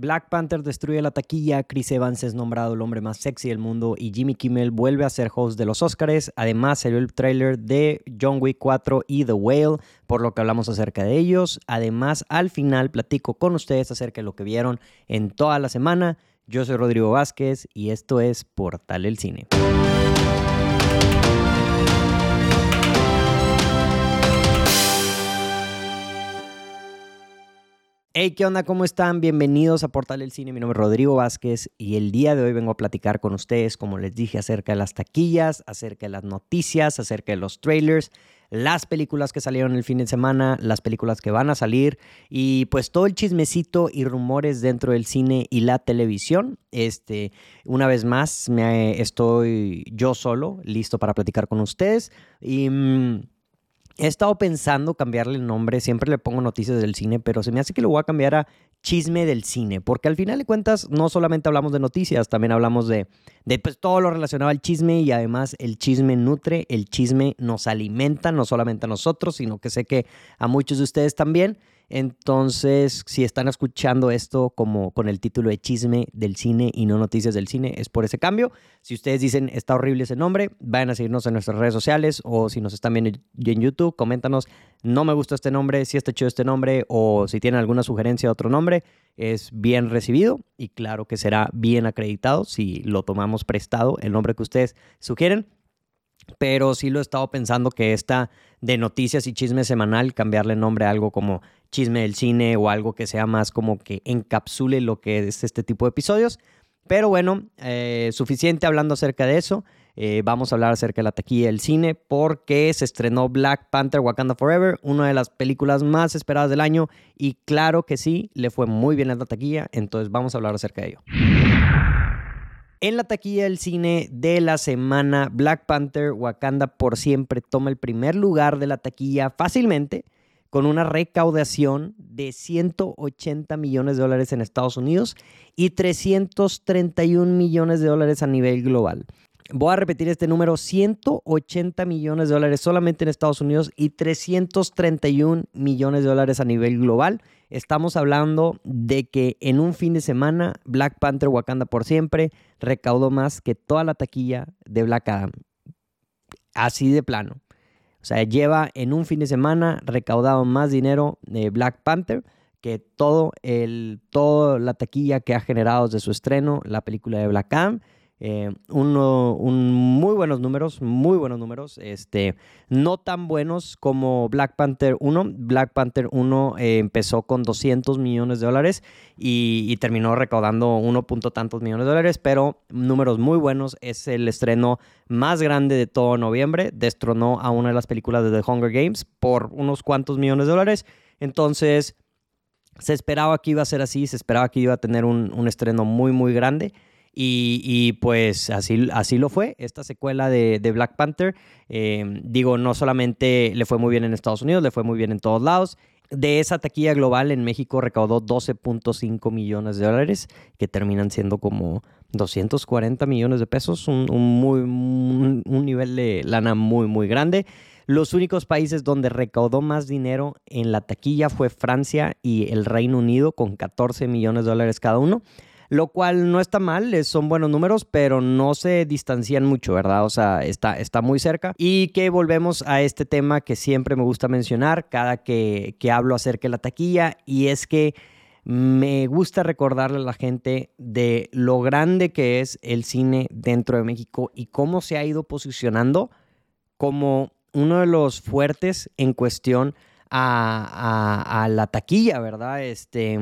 Black Panther destruye la taquilla, Chris Evans es nombrado el hombre más sexy del mundo y Jimmy Kimmel vuelve a ser host de los Oscars. Además salió el trailer de John Wick 4 y The Whale, por lo que hablamos acerca de ellos. Además, al final platico con ustedes acerca de lo que vieron en toda la semana. Yo soy Rodrigo Vázquez y esto es Portal el Cine. Hey, ¿qué onda? ¿Cómo están? Bienvenidos a Portal del Cine. Mi nombre es Rodrigo Vázquez y el día de hoy vengo a platicar con ustedes, como les dije, acerca de las taquillas, acerca de las noticias, acerca de los trailers, las películas que salieron el fin de semana, las películas que van a salir y pues todo el chismecito y rumores dentro del cine y la televisión. Este, una vez más, me estoy yo solo, listo para platicar con ustedes y... Mm, He estado pensando cambiarle el nombre, siempre le pongo noticias del cine, pero se me hace que lo voy a cambiar a chisme del cine, porque al final de cuentas no solamente hablamos de noticias, también hablamos de, de pues, todo lo relacionado al chisme y además el chisme nutre, el chisme nos alimenta, no solamente a nosotros, sino que sé que a muchos de ustedes también. Entonces, si están escuchando esto como con el título de chisme del cine y no noticias del cine, es por ese cambio. Si ustedes dicen está horrible ese nombre, vayan a seguirnos en nuestras redes sociales o si nos están viendo en YouTube, coméntanos, no me gusta este nombre, si está chido este nombre o si tienen alguna sugerencia de otro nombre, es bien recibido y claro que será bien acreditado si lo tomamos prestado, el nombre que ustedes sugieren pero sí lo he estado pensando que esta de noticias y chisme semanal, cambiarle nombre a algo como chisme del cine o algo que sea más como que encapsule lo que es este tipo de episodios. Pero bueno, eh, suficiente hablando acerca de eso. Eh, vamos a hablar acerca de la taquilla del cine porque se estrenó Black Panther Wakanda Forever, una de las películas más esperadas del año y claro que sí, le fue muy bien en la taquilla, entonces vamos a hablar acerca de ello. En la taquilla del cine de la semana, Black Panther Wakanda por siempre toma el primer lugar de la taquilla fácilmente con una recaudación de 180 millones de dólares en Estados Unidos y 331 millones de dólares a nivel global. Voy a repetir este número, 180 millones de dólares solamente en Estados Unidos y 331 millones de dólares a nivel global. Estamos hablando de que en un fin de semana Black Panther Wakanda por siempre recaudó más que toda la taquilla de Black Adam. Así de plano. O sea, lleva en un fin de semana recaudado más dinero de Black Panther que todo el, toda la taquilla que ha generado desde su estreno la película de Black Adam. Eh, uno, un muy buenos números, muy buenos números. Este, no tan buenos como Black Panther 1. Black Panther 1 eh, empezó con 200 millones de dólares y, terminó recaudando uno punto tantos millones de dólares, pero números muy buenos. Es el estreno más grande de todo noviembre. Destronó a una de las películas de The Hunger Games por unos cuantos millones de dólares. Entonces, se esperaba que iba a ser así, se esperaba que iba a tener un, un estreno muy, muy grande. Y, pues así, así lo fue, esta secuela de, Black Panther. Eh, digo, no solamente le fue muy bien en Estados Unidos, le fue muy bien en todos lados. De esa taquilla global en México recaudó 12.5 millones de dólares, que terminan siendo como 240 millones de pesos, un, muy, un nivel de lana muy, muy grande. Los únicos países donde recaudó más dinero en la taquilla fue Francia y el Reino Unido, con 14 millones de dólares cada uno lo cual no está mal, son buenos números, pero no se distancian mucho, ¿verdad? O sea, está, está muy cerca. Y que volvemos a este tema que siempre me gusta mencionar cada que, que hablo acerca de la taquilla, y es que me gusta recordarle a la gente de lo grande que es el cine dentro de México y cómo se ha ido posicionando como uno de los fuertes en cuestión a, a, a la taquilla, ¿verdad? Este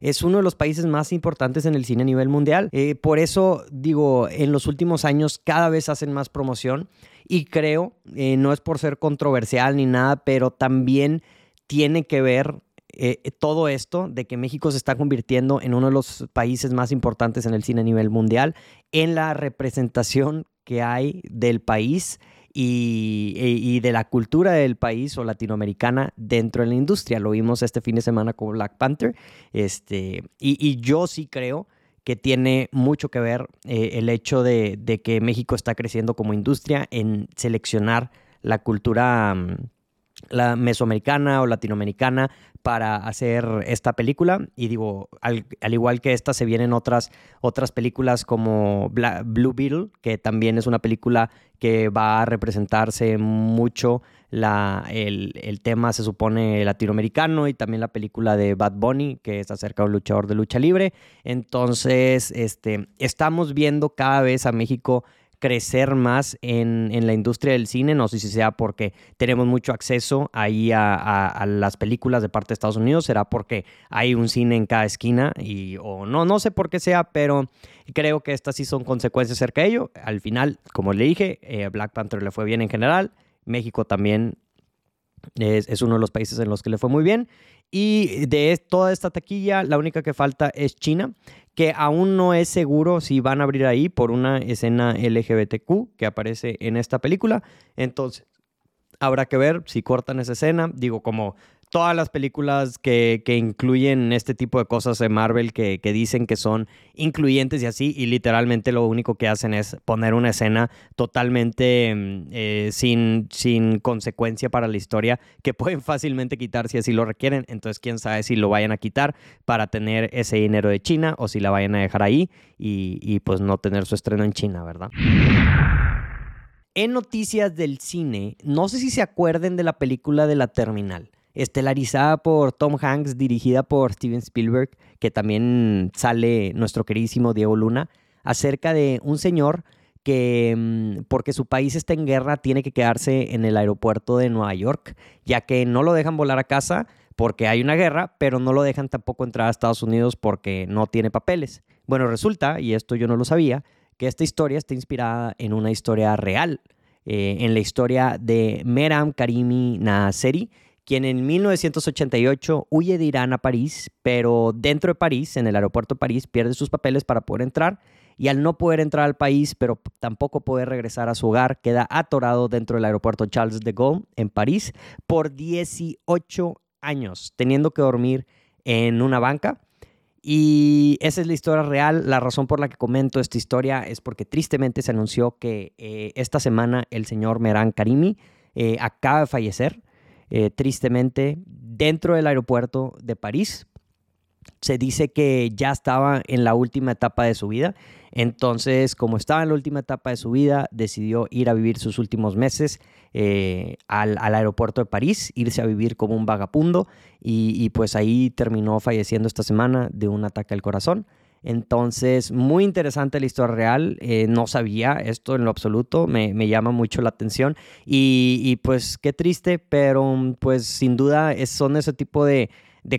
es uno de los países más importantes en el cine a nivel mundial. Eh, por eso digo, en los últimos años cada vez hacen más promoción y creo, eh, no es por ser controversial ni nada, pero también tiene que ver eh, todo esto de que México se está convirtiendo en uno de los países más importantes en el cine a nivel mundial, en la representación que hay del país y, de la cultura del país o latinoamericana dentro de la industria. Lo vimos este fin de semana con Black Panther. Este, y, yo sí creo que tiene mucho que ver eh, el hecho de, que México está creciendo como industria en seleccionar la cultura mm, la mesoamericana o latinoamericana para hacer esta película. Y digo, al, igual que esta, se vienen otras, otras películas como Blue Beetle, que también es una película que va a representarse mucho la, el, el, tema, se supone, latinoamericano y también la película de Bad Bunny, que es acerca de un luchador de lucha libre. Entonces, este, estamos viendo cada vez a México crecer más en, la industria del cine, no sé si sea porque tenemos mucho acceso ahí a, las películas de parte de Estados Unidos, será porque hay un cine en cada esquina y o no, no sé por qué sea, pero creo que estas sí son consecuencias acerca de ello. Al final, como le dije, eh, Black Panther le fue bien en general, México también es, es, uno de los países en los que le fue muy bien. Y de toda esta taquilla, la única que falta es China, que aún no es seguro si van a abrir ahí por una escena LGBTQ que aparece en esta película. Entonces, habrá que ver si cortan esa escena. Digo, como todas las películas que, incluyen este tipo de cosas de Marvel que, dicen que son incluyentes y así, y literalmente lo único que hacen es poner una escena totalmente mm, eh, sin, sin consecuencia para la historia que pueden fácilmente quitar si así lo requieren. Entonces, quién sabe si lo vayan a quitar para tener ese dinero de China o si la vayan a dejar ahí y, y pues no tener su estreno en China, ¿verdad? En noticias del cine, no sé si se acuerden de la película de la terminal estelarizada por Tom Hanks, dirigida por Steven Spielberg, que también sale nuestro queridísimo Diego Luna, acerca de un señor que mm, porque su país está en guerra tiene que quedarse en el aeropuerto de Nueva York, ya que no lo dejan volar a casa porque hay una guerra, pero no lo dejan tampoco entrar a Estados Unidos porque no tiene papeles. Bueno, resulta, y esto yo no lo sabía, que esta historia está inspirada en una historia real, eh, en la historia de Meram Karimi Naseri, quien en 1988 huye de Irán a París, pero dentro de París, en el aeropuerto de París, pierde sus papeles para poder entrar y al no poder entrar al país, pero tampoco poder regresar a su hogar, queda atorado dentro del aeropuerto Charles de Gaulle en París por 18 años, teniendo que dormir en una banca. Y esa es la historia real. La razón por la que comento esta historia es porque tristemente se anunció que eh, esta semana el señor Meran Karimi eh, acaba de fallecer. Eh, tristemente, dentro del aeropuerto de París. Se dice que ya estaba en la última etapa de su vida. Entonces, como estaba en la última etapa de su vida, decidió ir a vivir sus últimos meses eh, al, aeropuerto de París, irse a vivir como un vagabundo y, pues ahí terminó falleciendo esta semana de un ataque al corazón. Entonces, muy interesante la historia real. Eh, no sabía esto en lo absoluto, me, llama mucho la atención. Y, pues qué triste, pero pues sin duda son ese tipo de,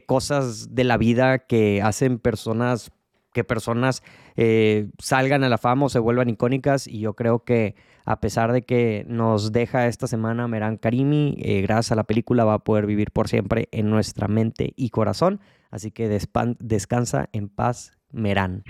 cosas de la vida que hacen personas, que personas eh, salgan a la fama o se vuelvan icónicas. Y yo creo que a pesar de que nos deja esta semana Meran Karimi, eh, gracias a la película va a poder vivir por siempre en nuestra mente y corazón. Así que descansa en paz Merán.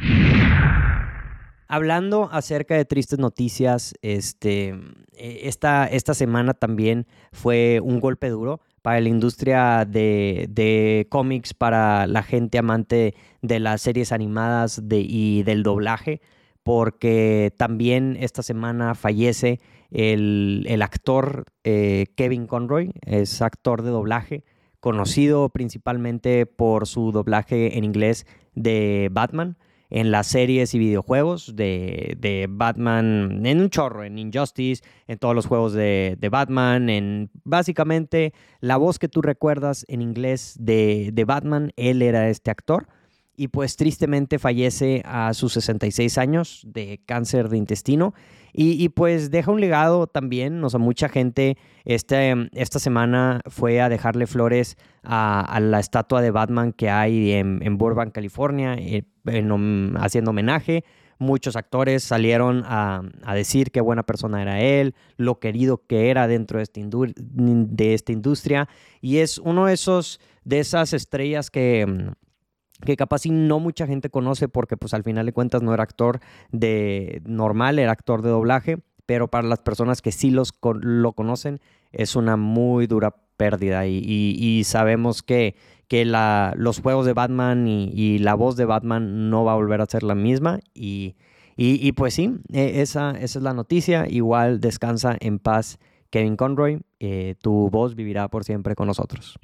Hablando acerca de tristes noticias, este, eh, esta, esta semana también fue un golpe duro para la industria de, cómics, para la gente amante de las series animadas y del doblaje, porque también esta semana fallece el, actor eh, Kevin Conroy, es actor de doblaje, conocido principalmente por su doblaje en inglés de Batman en las series y videojuegos de, Batman, en un chorro, en Injustice, en todos los juegos de, Batman, en básicamente la voz que tú recuerdas en inglés de, Batman, él era este actor y pues tristemente fallece a sus 66 años de cáncer de intestino y, pues deja un legado también, o sea, mucha gente este, esta semana fue a dejarle flores a, la estatua de Batman que hay en, Burbank, California, eh, haciendo homenaje. Muchos actores salieron a, decir qué buena persona era él, lo querido que era dentro de esta, de esta industria. Y es uno de esos, de esas estrellas que que capaz si no mucha gente conoce porque pues al final de cuentas no era actor de normal, era actor de doblaje, pero para las personas que sí los, lo conocen es una muy dura pérdida. Y, sabemos que, que la, los juegos de Batman y, la voz de Batman no va a volver a ser la misma. Y, y pues sí, e, esa, esa es la noticia, igual descansa en paz Kevin Conroy, eh, tu voz vivirá por siempre con nosotros.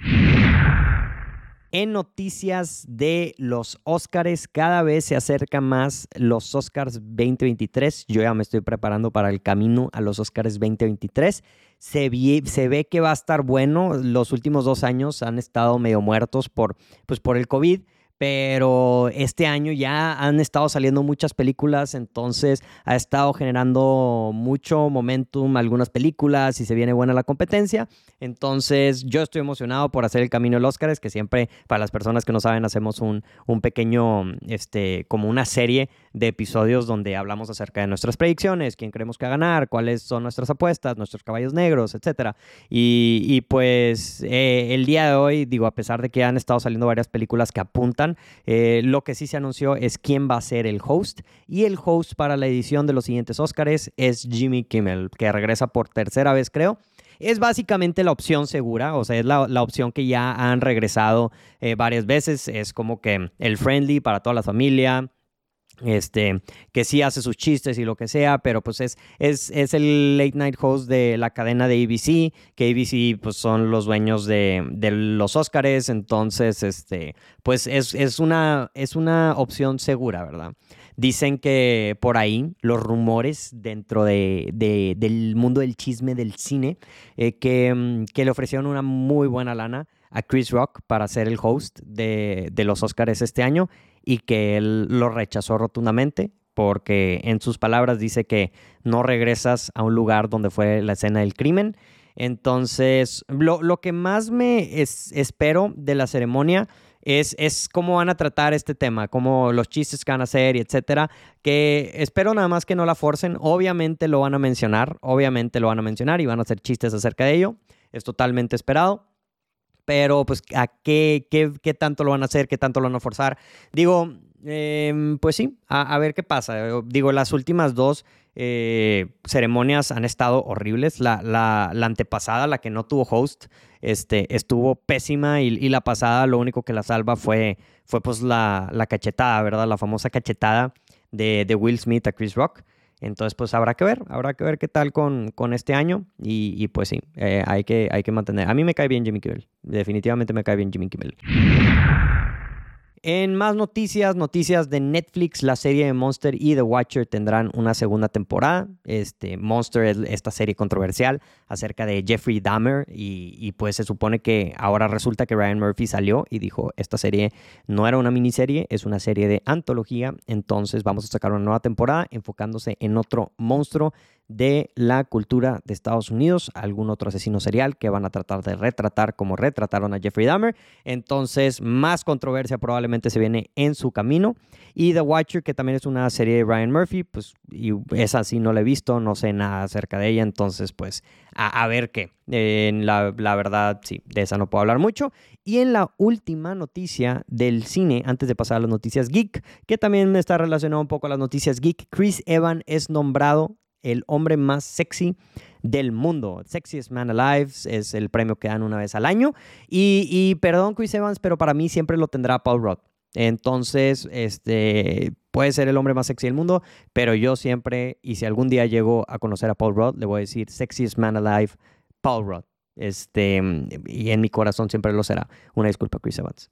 En noticias de los Oscars, cada vez se acercan más los Oscars 2023. Yo ya me estoy preparando para el camino a los Oscars 2023. Se, se ve que va a estar bueno. Los últimos dos años han estado medio muertos por, pues, por el COVID pero este año ya han estado saliendo muchas películas, entonces ha estado generando mucho momentum algunas películas y se viene buena la competencia. Entonces yo estoy emocionado por hacer el camino del Oscar, es que siempre para las personas que no saben hacemos un, un pequeño, este, como una serie de episodios donde hablamos acerca de nuestras predicciones, quién creemos que va a ganar, cuáles son nuestras apuestas, nuestros caballos negros, etc. Y, pues eh, el día de hoy, digo, a pesar de que han estado saliendo varias películas que apuntan, eh, lo que sí se anunció es quién va a ser el host. Y el host para la edición de los siguientes Oscars es Jimmy Kimmel, que regresa por tercera vez, creo. Es básicamente la opción segura, o sea, es la, opción que ya han regresado eh, varias veces, es como que el friendly para toda la familia, este, que sí hace sus chistes y lo que sea, pero pues es, es, es, el late night host de la cadena de ABC, que ABC pues son los dueños de, de los Óscares, entonces, este, pues es, es, una, es una opción segura, ¿verdad? Dicen que por ahí los rumores dentro de, de, del mundo del chisme del cine, eh, que, mm, que le ofrecieron una muy buena lana a Chris Rock para ser el host de, de los Oscars este año y que él lo rechazó rotundamente porque en sus palabras dice que no regresas a un lugar donde fue la escena del crimen. Entonces, lo, lo que más me espero de la ceremonia es, es, cómo van a tratar este tema, cómo los chistes que van a hacer y etcétera. Que espero nada más que no la forcen. Obviamente lo van a mencionar, obviamente lo van a mencionar y van a hacer chistes acerca de ello. Es totalmente esperado pero pues a qué, qué, qué, tanto lo van a hacer, qué tanto lo van a forzar. Digo, em, pues sí, a, ver qué pasa. Digo, las últimas dos eh, ceremonias han estado horribles. La, la, la, antepasada, la que no tuvo host, este, estuvo pésima y, y, la pasada lo único que la salva fue, fue pues la, la cachetada, ¿verdad? La famosa cachetada de, de Will Smith a Chris Rock. Entonces, pues habrá que ver, habrá que ver qué tal con, con este año. Y, pues sí, eh, hay, que, hay que mantener. A mí me cae bien Jimmy Kimmel. Definitivamente me cae bien Jimmy Kimmel. En más noticias, noticias de Netflix, la serie de Monster y The Watcher tendrán una segunda temporada. Este, Monster es esta serie controversial acerca de Jeffrey Dahmer y, y, pues se supone que ahora resulta que Ryan Murphy salió y dijo, esta serie no era una miniserie, es una serie de antología, entonces vamos a sacar una nueva temporada enfocándose en otro monstruo de la cultura de Estados Unidos, algún otro asesino serial que van a tratar de retratar como retrataron a Jeffrey Dahmer. Entonces, más controversia probablemente se viene en su camino. Y The Watcher, que también es una serie de Ryan Murphy, pues y esa sí no la he visto, no sé nada acerca de ella, entonces pues a, ver qué. En la, la verdad, sí, de esa no puedo hablar mucho. Y en la última noticia del cine, antes de pasar a las noticias geek, que también está relacionado un poco a las noticias geek, Chris Evans es nombrado el hombre más sexy del mundo. Sexiest Man Alive es el premio que dan una vez al año. Y, perdón, Chris Evans, pero para mí siempre lo tendrá Paul Rudd. Entonces, este puede ser el hombre más sexy del mundo, pero yo siempre, y si algún día llego a conocer a Paul Rudd, le voy a decir Sexiest Man Alive, Paul Rudd. Este, y en mi corazón siempre lo será. Una disculpa, Chris Evans.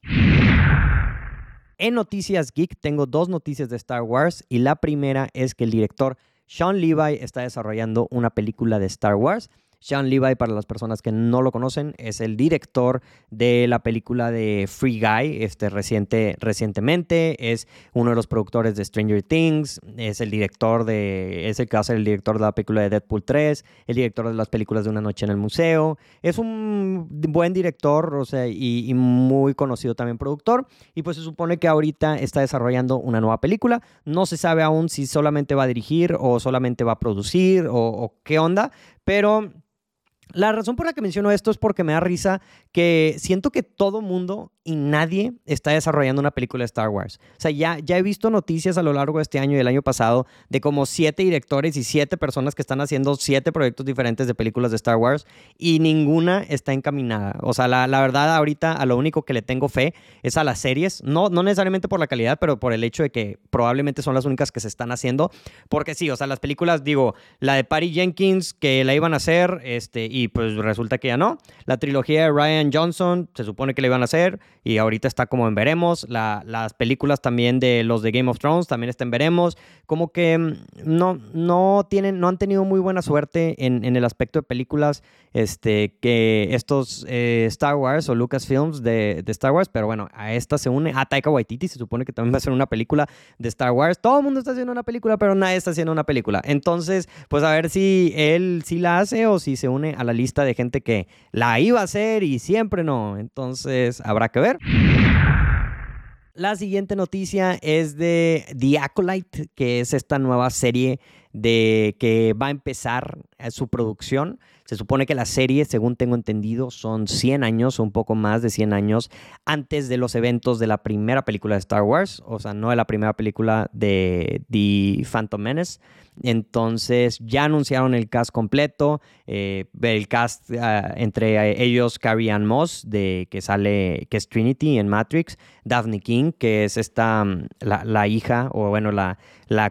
En Noticias Geek tengo dos noticias de Star Wars y la primera es que el director sean Levi está desarrollando una película de Star Wars sean Levi, para las personas que no lo conocen, es el director de la película de Free Guy, este reciente, recientemente, es uno de los productores de Stranger Things, es el director de, es el que el director de la película de Deadpool 3, el director de las películas de Una Noche en el Museo, es un buen director, o sea, y, muy conocido también productor, y pues se supone que ahorita está desarrollando una nueva película, no se sabe aún si solamente va a dirigir o solamente va a producir o qué onda, pero La razón por la que menciono esto es porque me da risa que siento que todo mundo y nadie está desarrollando una película de Star Wars. O sea, ya, ya he visto noticias a lo largo de este año y el año pasado de como siete directores y siete personas que están haciendo siete proyectos diferentes de películas de Star Wars y ninguna está encaminada. O sea, la, la verdad ahorita a lo único que le tengo fe es a las series, no, no necesariamente por la calidad, pero por el hecho de que probablemente son las únicas que se están haciendo. Porque sí, o sea, las películas, digo, la de Patty Jenkins que la iban a hacer este, y pues resulta que ya no. La trilogía de Ryan Johnson se supone que la iban a hacer y ahorita está como en veremos. las películas también de los de Game of Thrones también están en veremos. Como que mm, no, no, tienen, no han tenido muy buena suerte en, en el aspecto de películas este, que estos eh, Star Wars o Lucasfilms de, de Star Wars, pero bueno, a esta se une a Taika Waititi, se supone que también va a ser una película de Star Wars. Todo el mundo está haciendo una película, pero nadie está haciendo una película. Entonces, pues a ver si él sí la hace o si se une a la lista de gente que la iba a hacer y siempre no. Entonces, habrá que ver. La siguiente noticia es de The Acolyte, que es esta nueva serie de que va a empezar eh, su producción. Se supone que la serie, según tengo entendido, son 100 años o un poco más de 100 años antes de los eventos de la primera película de Star Wars, o sea, no de la primera película de The Phantom Menace. Entonces ya anunciaron el cast completo, eh, el cast ah, entre ellos Carrie Ann Moss, de, que sale, que es Trinity en Matrix, Daphne King, que es esta, mm, la, hija, o bueno, la,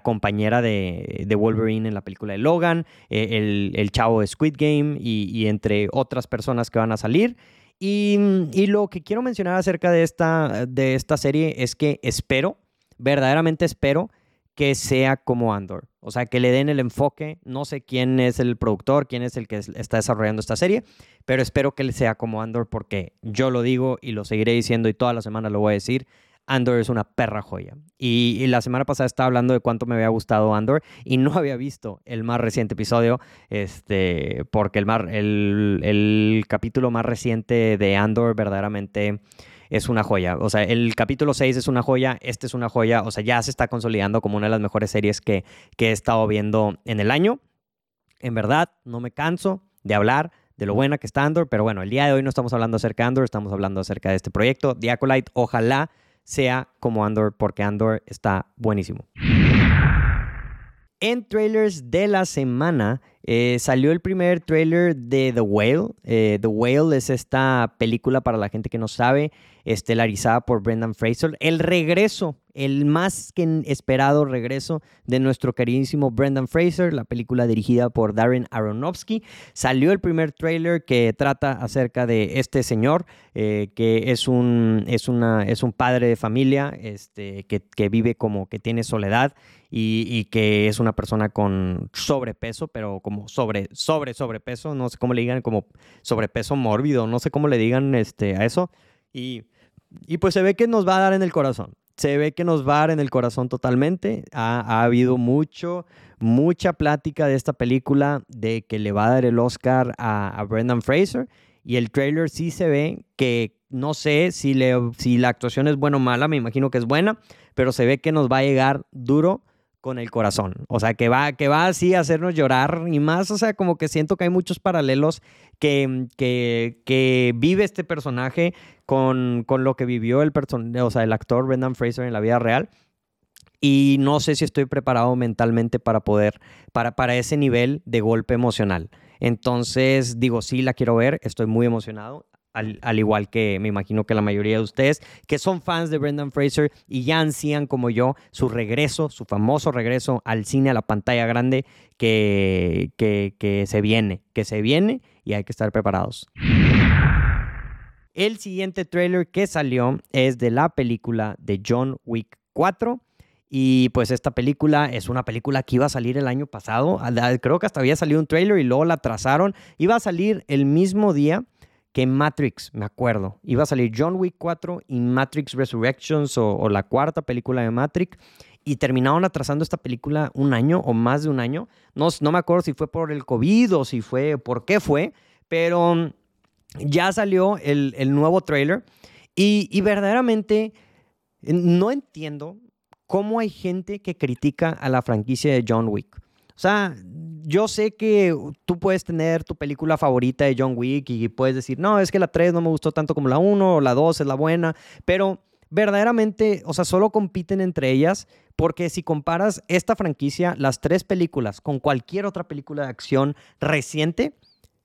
compañera de, Wolverine en la película de Logan, eh, el, chavo de Squid Game y, entre otras personas que van a salir. Y, y, lo que quiero mencionar acerca de esta, de esta serie es que espero, verdaderamente espero, que sea como Andor. O sea, que le den el enfoque. No sé quién es el productor, quién es el que está desarrollando esta serie, pero espero que sea como Andor porque yo lo digo y lo seguiré diciendo y toda la semana lo voy a decir. Andor es una perra joya. Y, la semana pasada estaba hablando de cuánto me había gustado Andor y no había visto el más reciente episodio, este, porque el, el, el capítulo más reciente de Andor verdaderamente es una joya. O sea, el capítulo 6 es una joya, este es una joya. O sea, ya se está consolidando como una de las mejores series que, que he estado viendo en el año. En verdad, no me canso de hablar de lo buena que está Andor, pero bueno, el día de hoy no estamos hablando acerca de Andor, estamos hablando acerca de este proyecto. Diacolite, ojalá sea como Andor, porque Andor está buenísimo. En trailers de la semana eh, salió el primer trailer de The Whale. Eh, The Whale es esta película para la gente que no sabe estelarizada por Brendan Fraser. El regreso, el más que esperado regreso de nuestro queridísimo Brendan Fraser, la película dirigida por Darren Aronofsky. Salió el primer trailer que trata acerca de este señor, eh, que es un, es, una, es un padre de familia este, que, que vive como que tiene soledad y, y, que es una persona con sobrepeso, pero como sobre, sobre, sobrepeso, no sé cómo le digan, como sobrepeso mórbido, no sé cómo le digan este, a eso. Y y pues se ve que nos va a dar en el corazón. Se ve que nos va a dar en el corazón totalmente. Ha, habido mucho, mucha plática de esta película de que le va a dar el Oscar a, Brendan Fraser. Y el trailer sí se ve que no sé si, le, si la actuación es buena o mala, me imagino que es buena, pero se ve que nos va a llegar duro con el corazón. O sea, que va, que va así a hacernos llorar y más, o sea, como que siento que hay muchos paralelos que, que, que vive este personaje con, con, lo que vivió el, o sea, el actor Brendan Fraser en la vida real. Y no sé si estoy preparado mentalmente para poder, para, para ese nivel de golpe emocional. Entonces, digo, sí, la quiero ver, estoy muy emocionado al, igual que me imagino que la mayoría de ustedes, que son fans de Brendan Fraser y ya ansían como yo su regreso, su famoso regreso al cine, a la pantalla grande, que, que, que se viene, que se viene y hay que estar preparados. El siguiente trailer que salió es de la película de John Wick 4. Y pues esta película es una película que iba a salir el año pasado. Creo que hasta había salido un trailer y luego la trazaron. Iba a salir el mismo día que Matrix, me acuerdo. Iba a salir John Wick 4 y Matrix Resurrections o, la cuarta película de Matrix. Y terminaron atrasando esta película un año o más de un año. No, no me acuerdo si fue por el COVID o si fue, por qué fue, pero mm, ya salió el, nuevo trailer. Y, y verdaderamente no entiendo cómo hay gente que critica a la franquicia de John Wick. O sea, yo sé que tú puedes tener tu película favorita de John Wick y puedes decir, no, es que la 3 no me gustó tanto como la 1, o la 2 es la buena, pero verdaderamente, o sea, solo compiten entre ellas porque si comparas esta franquicia, las tres películas, con cualquier otra película de acción reciente,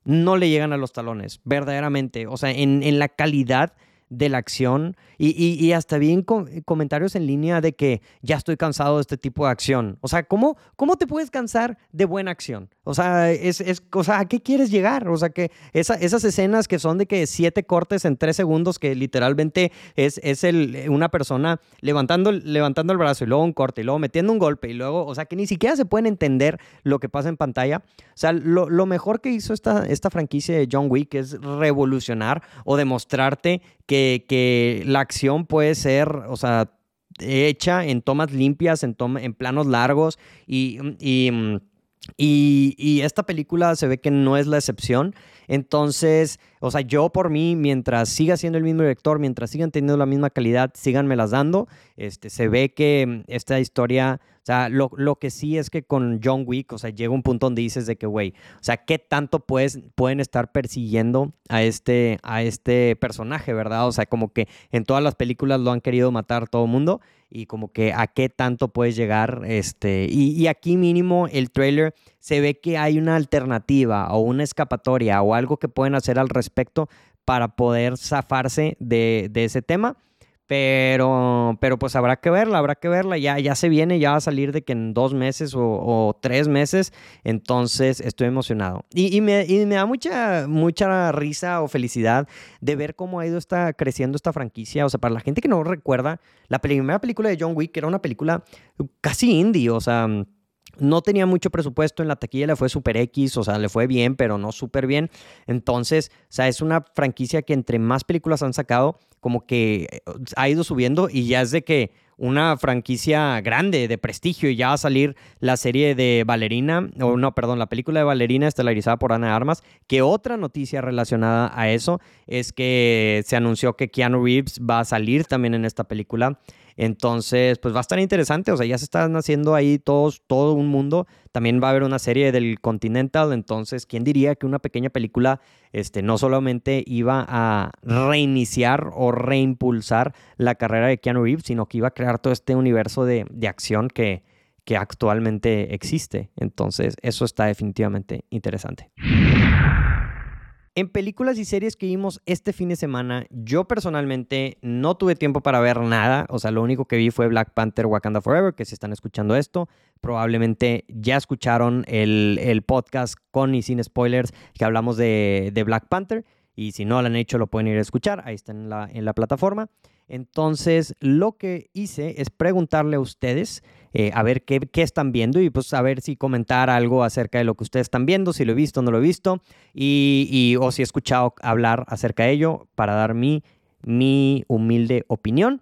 no le llegan a los talones, verdaderamente. O sea, en, en la calidad de la acción y, hasta bien comentarios en línea de que ya estoy cansado de este tipo de acción. O sea, ¿cómo, cómo te puedes cansar de buena acción? O sea, es, es o ¿a qué quieres llegar? O sea, que esas escenas que son de que siete cortes en tres segundos, que literalmente es, es el, una persona levantando, levantando el brazo y luego un corte y luego metiendo un golpe y luego, o sea, que ni siquiera se pueden entender lo que pasa en pantalla. O sea, lo, lo mejor que hizo esta, esta franquicia de John Wick es revolucionar o demostrarte que, la acción puede ser, o sea, hecha en tomas limpias, en, en planos largos y, y, y, esta película se ve que no es la excepción. Entonces, o sea, yo por mí, mientras siga siendo el mismo director, mientras sigan teniendo la misma calidad, síganmelas dando. Este, se ve que esta historia sea, lo, lo, que sí es que con John Wick, o sea, llega un punto donde dices de que, güey, o sea, ¿qué tanto puedes, pueden estar persiguiendo a este, a este personaje, verdad? O sea, como que en todas las películas lo han querido matar todo el mundo y como que a qué tanto puedes llegar, este, y, y aquí mínimo el trailer se ve que hay una alternativa o una escapatoria o algo que pueden hacer al respecto para poder zafarse de, de ese tema. Pero, pero pues habrá que verla, habrá que verla. Ya, ya se viene, ya va a salir de que en dos meses o, tres meses. Entonces estoy emocionado. Y, me, da mucha, mucha risa o felicidad de ver cómo ha ido esta, creciendo esta franquicia. O sea, para la gente que no recuerda, la primera película de John Wick era una película casi indie. O sea, no tenía mucho presupuesto en la taquilla, le fue super X, o sea, le fue bien, pero no súper bien. Entonces, o sea, es una franquicia que entre más películas han sacado, como que eh, ha ido subiendo y ya es de que una franquicia grande, de prestigio, y ya va a salir la serie de Valerina, o no, perdón, la película de Valerina estelarizada por Ana Armas, que otra noticia relacionada a eso es que se anunció que Keanu Reeves va a salir también en esta película. Entonces, pues va a estar interesante. O sea, ya se están haciendo ahí todos, todo un mundo. También va a haber una serie del Continental. Entonces, ¿quién diría que una pequeña película este, no solamente iba a reiniciar o reimpulsar la carrera de Keanu Reeves, sino que iba a crear todo este universo de, de acción que, que actualmente existe. Entonces, eso está definitivamente interesante. En películas y series que vimos este fin de semana, yo personalmente no tuve tiempo para ver nada. O sea, lo único que vi fue Black Panther Wakanda Forever, que si están escuchando esto, probablemente ya escucharon el, podcast con y sin spoilers que hablamos de, de, Black Panther. Y si no lo han hecho, lo pueden ir a escuchar. Ahí está en la, en la plataforma. Entonces, lo que hice es preguntarle a ustedes eh, a ver qué, están viendo y pues a ver si comentar algo acerca de lo que ustedes están viendo, si lo he visto o no lo he visto, y, o si he escuchado hablar acerca de ello para dar mi, mi humilde opinión.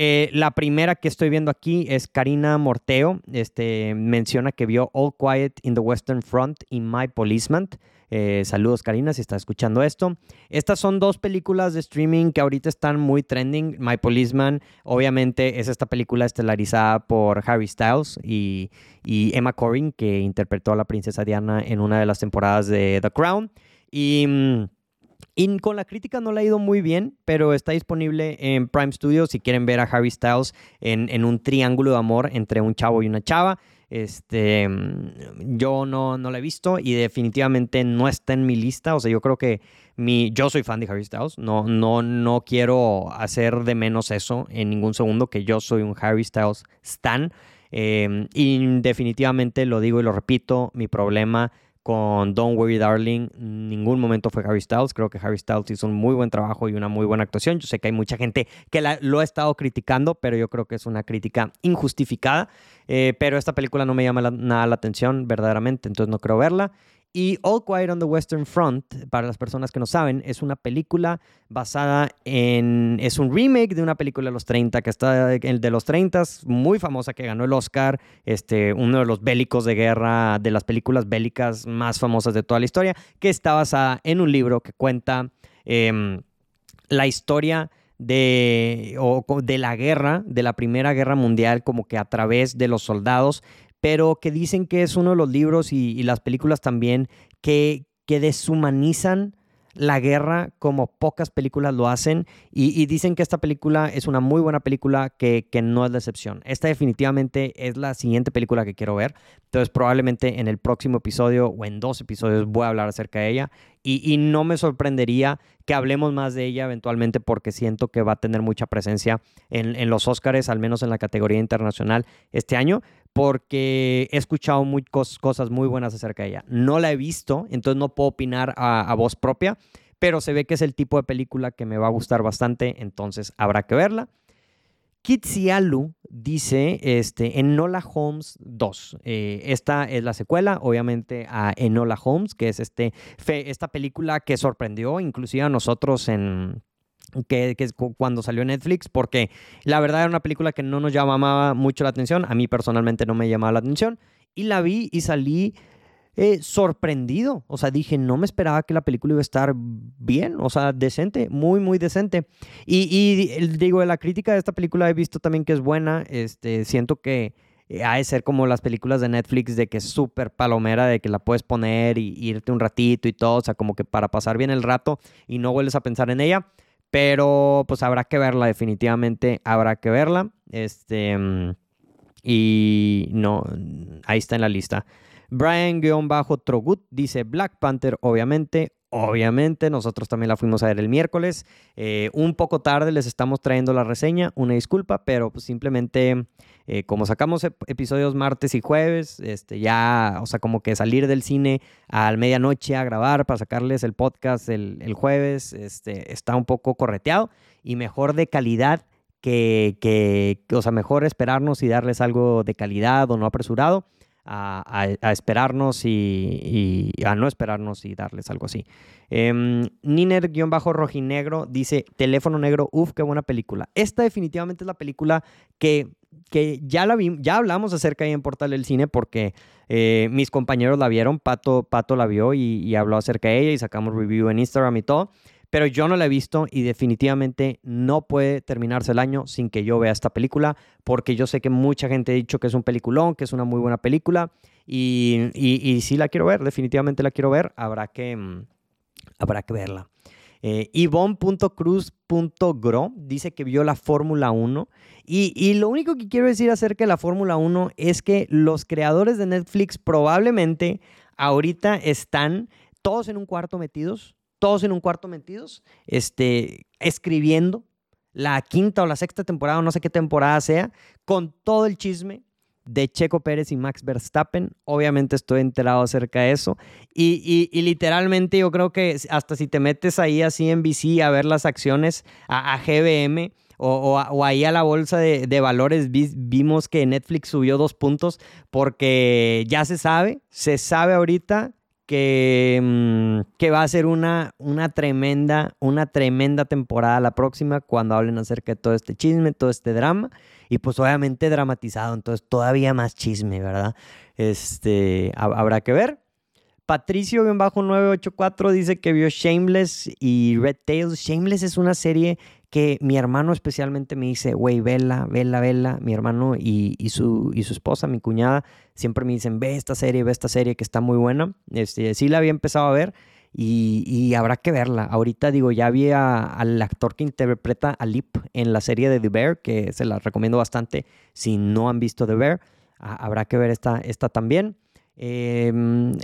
Eh, la primera que estoy viendo aquí es Karina Morteo. Este, menciona que vio All Quiet in the Western Front y My Policeman. Eh, saludos Karina si estás escuchando esto. Estas son dos películas de streaming que ahorita están muy trending. My Policeman obviamente es esta película estelarizada por Harry Styles y, Emma Corrin que interpretó a la princesa Diana en una de las temporadas de The Crown. Y... Y con la crítica no le ha ido muy bien, pero está disponible en Prime Studio si quieren ver a Harry Styles en, un triángulo de amor entre un chavo y una chava. Este, mm, yo no, no la he visto y definitivamente no está en mi lista. O sea, yo creo que mi, yo soy fan de Harry Styles. No, no, no quiero hacer de menos eso en ningún segundo, que yo soy un Harry Styles stan. Em, y definitivamente lo digo y lo repito, mi problema con Don't Worry Darling, ningún momento fue Harry Styles. Creo que Harry Styles hizo un muy buen trabajo y una muy buena actuación. Yo sé que hay mucha gente que lo ha estado criticando, pero yo creo que es una crítica injustificada. Eh, pero esta película no me llama nada la atención verdaderamente, entonces no creo verla. Y All Quiet on the Western Front, para las personas que no saben, es una película basada en... Es un remake de una película de los 30, que está de los 30, muy famosa, que ganó el Oscar, este, uno de los bélicos de guerra, de las películas bélicas más famosas de toda la historia, que está basada en un libro que cuenta em, la historia de, de la guerra, de la Primera Guerra Mundial, como que a través de los soldados pero que dicen que es uno de los libros y, las películas también que, que deshumanizan la guerra como pocas películas lo hacen y, dicen que esta película es una muy buena película que, no es la excepción. Esta definitivamente es la siguiente película que quiero ver, entonces probablemente en el próximo episodio o en dos episodios voy a hablar acerca de ella y, no me sorprendería que hablemos más de ella eventualmente porque siento que va a tener mucha presencia en, en los Oscars, al menos en la categoría internacional este año porque he escuchado muy cosas muy buenas acerca de ella. No la he visto, entonces no puedo opinar a, voz propia, pero se ve que es el tipo de película que me va a gustar bastante, entonces habrá que verla. Kitsialu dice este, Enola Holmes 2. Eh, esta es la secuela, obviamente, a Enola Holmes, que es este, esta película que sorprendió inclusive a nosotros en, que, que, cuando salió Netflix, porque la verdad era una película que no nos llamaba mucho la atención, a mí personalmente no me llamaba la atención, y la vi y salí eh, sorprendido, o sea, dije, no me esperaba que la película iba a estar bien, o sea, decente, muy, muy decente. Y, y digo, la crítica de esta película he visto también que es buena, este, siento que eh, ha de ser como las películas de Netflix de que es súper palomera, de que la puedes poner y irte un ratito y todo, o sea, como que para pasar bien el rato y no vuelves a pensar en ella. Pero pues habrá que verla, definitivamente habrá que verla. Este. Y no, ahí está en la lista. Brian-Trogut dice Black Panther, obviamente. Obviamente, nosotros también la fuimos a ver el miércoles. Eh, un poco tarde les estamos trayendo la reseña, una disculpa, pero pues simplemente eh, como sacamos episodios martes y jueves, este, ya, o sea, como que salir del cine al medianoche a grabar para sacarles el podcast el, el jueves, este, está un poco correteado y mejor de calidad que, que, o sea, mejor esperarnos y darles algo de calidad o no apresurado a, esperarnos y, a no esperarnos y darles algo así. Eh, Niner-rojinegro dice, teléfono negro, uff, qué buena película. Esta definitivamente es la película que, que ya, la ya hablamos acerca ahí en Portal del Cine porque eh, mis compañeros la vieron, Pato, Pato la vio y, y habló acerca de ella y sacamos review en Instagram y todo pero yo no la he visto y definitivamente no puede terminarse el año sin que yo vea esta película, porque yo sé que mucha gente ha dicho que es un peliculón, que es una muy buena película, y, y, sí la quiero ver, definitivamente la quiero ver, habrá que, mm, habrá que verla. Eh, dice que vio la Fórmula 1 y, y, lo único que quiero decir acerca de la Fórmula 1 es que los creadores de Netflix probablemente ahorita están todos en un cuarto metidos todos en un cuarto metidos, este, escribiendo la quinta o la sexta temporada, no sé qué temporada sea, con todo el chisme de Checo Pérez y Max Verstappen. Obviamente estoy enterado acerca de eso. Y, literalmente yo creo que hasta si te metes ahí así en BC a ver las acciones a, GBM o, ahí a la bolsa de, de valores, vimos que Netflix subió dos puntos porque ya se sabe, se sabe ahorita que, mm, que va a ser una, una, tremenda, una tremenda temporada la próxima cuando hablen acerca de todo este chisme, todo este drama. Y pues obviamente dramatizado, entonces todavía más chisme, ¿verdad? Este, habrá que ver. Patricio-984 dice que vio Shameless y Red Tails. Shameless es una serie que mi hermano especialmente me dice, güey, vela, vela, vela. Mi hermano y, su, y su esposa, mi cuñada, siempre me dicen, ve esta serie, ve esta serie que está muy buena. Este, sí la había empezado a ver y, habrá que verla. Ahorita digo, ya vi al actor que interpreta a Lip en la serie de The Bear, que se la recomiendo bastante. Si no han visto The Bear, habrá que ver esta, esta también. Eh,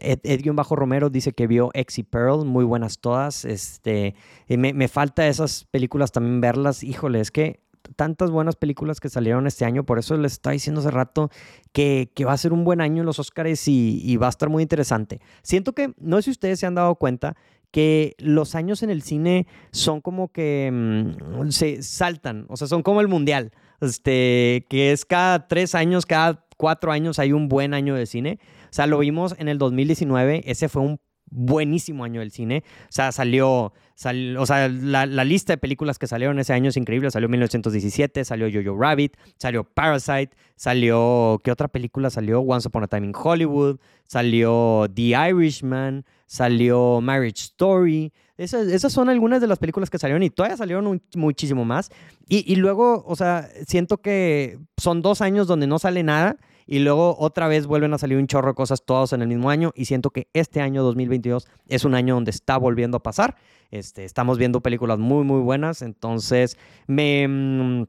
Ed, Bajo Romero dice que vio X y Pearl, muy buenas todas. Este, me, me, falta esas películas también verlas. Híjole, es que tantas buenas películas que salieron este año, por eso les estaba diciendo hace rato que, que va a ser un buen año en los Oscars y, va a estar muy interesante. Siento que, no sé si ustedes se han dado cuenta, que los años en el cine son como que mm, se saltan, o sea, son como el mundial, este, que es cada tres años, cada cuatro años hay un buen año de cine. O sea, lo vimos en el 2019, ese fue un buenísimo año del cine. O sea, salió, o sea, la, lista de películas que salieron ese año es increíble. Salió 1917, salió Jojo Rabbit, salió Parasite, salió, ¿qué otra película salió? Once Upon a Time in Hollywood, salió The Irishman, salió Marriage Story. Esas, son algunas de las películas que salieron y todavía salieron muchísimo más. Y, y luego, o sea, siento que son dos años donde no sale nada y luego otra vez vuelven a salir un chorro de cosas todos en el mismo año y siento que este año 2022 es un año donde está volviendo a pasar. Este, estamos viendo películas muy, muy buenas, entonces me, mm,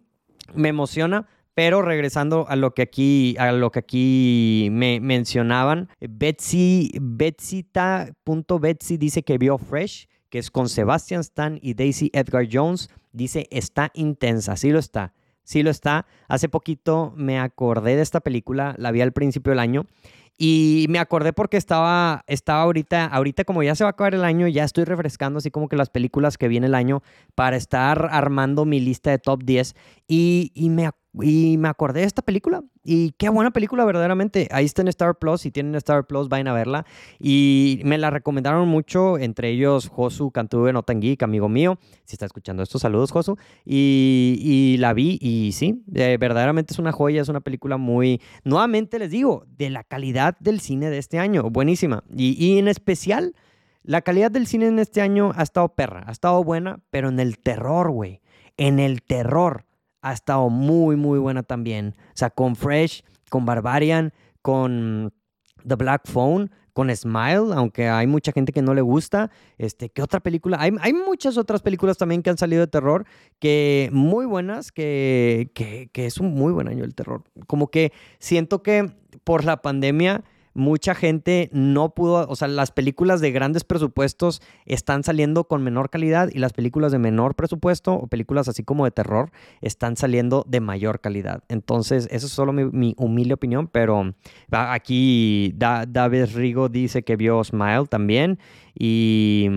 me emociona. Pero regresando a lo que aquí, a lo que aquí me mencionaban, Betsy, Betsy dice que vio Fresh, que es con Sebastian Stan y Daisy Edgar Jones. Dice, está intensa, sí lo está, sí lo está. Hace poquito me acordé de esta película, la vi al principio del año y me acordé porque estaba, estaba ahorita, ahorita como ya se va a acabar el año, ya estoy refrescando así como que las películas que viene el año para estar armando mi lista de top 10 y, y me y me acordé de esta película. Y qué buena película, verdaderamente. Ahí está en Star Plus. Si tienen Star Plus, vayan a verla. Y me la recomendaron mucho, entre ellos Josu Cantuve Notangeek, amigo mío. Si está escuchando estos saludos, Josu. Y, y la vi y sí, eh, verdaderamente es una joya. Es una película muy, nuevamente les digo, de la calidad del cine de este año. Buenísima. Y, y en especial, la calidad del cine en este año ha estado perra. Ha estado buena, pero en el terror, güey. En el terror ha estado muy, muy buena también. O sea, con Fresh, con Barbarian, con The Black Phone, con Smile, aunque hay mucha gente que no le gusta. Este, ¿Qué otra película? Hay, hay muchas otras películas también que han salido de terror, que muy buenas, que, que, que es un muy buen año el terror. Como que siento que por la pandemia mucha gente no pudo, o sea, las películas de grandes presupuestos están saliendo con menor calidad y las películas de menor presupuesto o películas así como de terror están saliendo de mayor calidad. Entonces, eso es solo mi, humilde opinión, pero aquí David Rigo dice que vio Smile también y,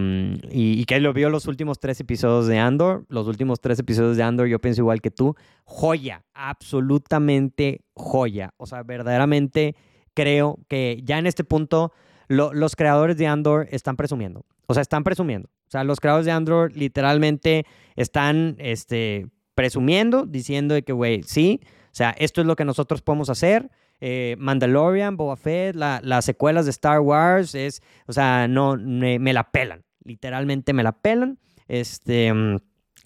y, que lo vio los últimos tres episodios de Andor. Los últimos tres episodios de Andor, yo pienso igual que tú, joya, absolutamente joya. O sea, verdaderamente creo que ya en este punto los creadores de Andor están presumiendo. O sea, están presumiendo. O sea, los creadores de Andor literalmente están este, presumiendo, diciendo de que, güey, sí, o sea, esto es lo que nosotros podemos hacer. Eh, Mandalorian, Boba Fett, las secuelas de Star Wars, es, o sea, no, me, la pelan. Literalmente me la pelan. Este,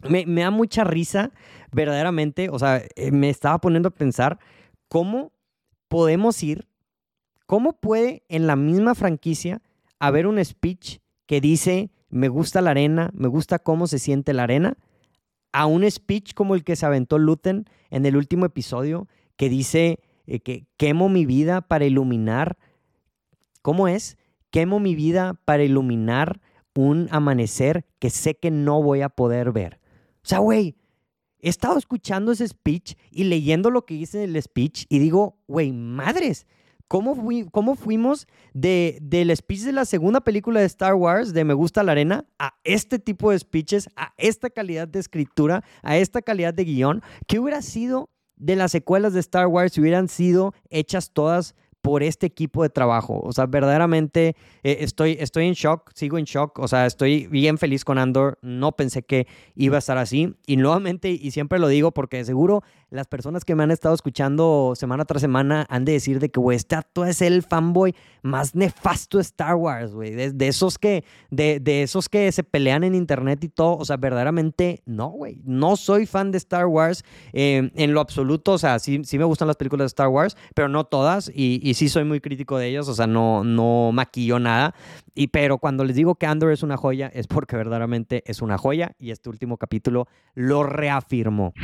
me, da mucha risa, verdaderamente. O sea, eh, me estaba poniendo a pensar cómo podemos ir ¿Cómo puede en la misma franquicia haber un speech que dice, me gusta la arena, me gusta cómo se siente la arena, a un speech como el que se aventó Luten en el último episodio, que dice eh, que quemo mi vida para iluminar, ¿cómo es? Quemo mi vida para iluminar un amanecer que sé que no voy a poder ver. O sea, güey, he estado escuchando ese speech y leyendo lo que dice el speech y digo, güey, madres, ¿Cómo, cómo fuimos de, del speech de la segunda película de Star Wars, de Me gusta la arena, a este tipo de speeches, a esta calidad de escritura, a esta calidad de guion? ¿Qué hubiera sido de las secuelas de Star Wars si hubieran sido hechas todas por este equipo de trabajo. O sea, verdaderamente eh, estoy, estoy en shock, sigo en shock. O sea, estoy bien feliz con Andor. No pensé que iba a estar así. Y nuevamente, y siempre lo digo porque seguro las personas que me han estado escuchando semana tras semana han de decir de que, güey, este es el fanboy más nefasto de Star Wars, güey. De, esos que, de, de, esos que se pelean en internet y todo. O sea, verdaderamente no, güey. No soy fan de Star Wars eh, en lo absoluto. O sea, sí, sí me gustan las películas de Star Wars, pero no todas. Y, y sí soy muy crítico de ellos. O sea, no, no maquillo nada. Y pero cuando les digo que Andor es una joya, es porque verdaderamente es una joya. Y este último capítulo lo reafirmó.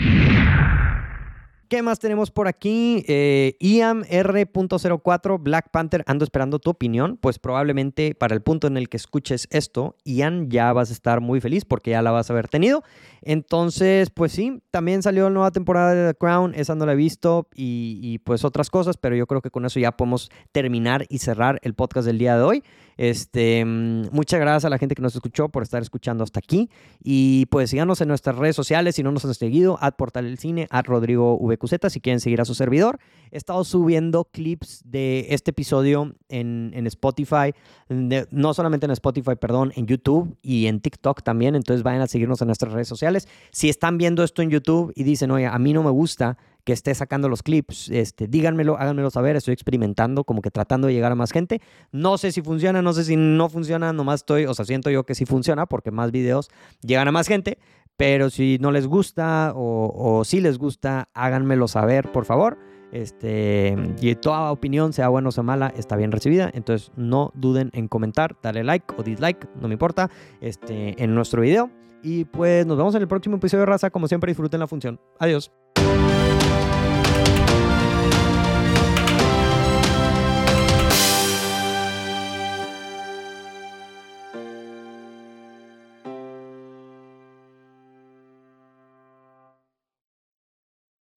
¿Qué más tenemos por aquí? Eh, IAM R.04, Black Panther, ando esperando tu opinión. Pues probablemente para el punto en el que escuches esto, Ian, ya vas a estar muy feliz porque ya la vas a haber tenido. Entonces, pues sí, también salió la nueva temporada de The Crown, esa no la he visto y, y pues otras cosas, pero yo creo que con eso ya podemos terminar y cerrar el podcast del día de hoy. Este, mm, muchas gracias a la gente que nos escuchó por estar escuchando hasta aquí. Y pues síganos en nuestras redes sociales si no nos han seguido, at Portal del Cine, at Rodrigo VQZ, si quieren seguir a su servidor. He estado subiendo clips de este episodio en, en Spotify, no solamente en Spotify, perdón, en YouTube y en TikTok también. Entonces vayan a seguirnos en nuestras redes sociales. Si están viendo esto en YouTube y dicen, oye, a mí no me gusta que esté sacando los clips, este, díganmelo, háganmelo saber, estoy experimentando, como que tratando de llegar a más gente. No sé si funciona, no sé si no funciona, nomás estoy, o sea, siento yo que sí funciona porque más videos llegan a más gente, pero si no les gusta o, o si les gusta, háganmelo saber, por favor. Este, y toda opinión, sea buena o sea mala, está bien recibida. Entonces no duden en comentar, darle like o dislike, no me importa, este, en nuestro video. Y pues nos vemos en el próximo episodio de Raza. Como siempre, disfruten la función. Adiós.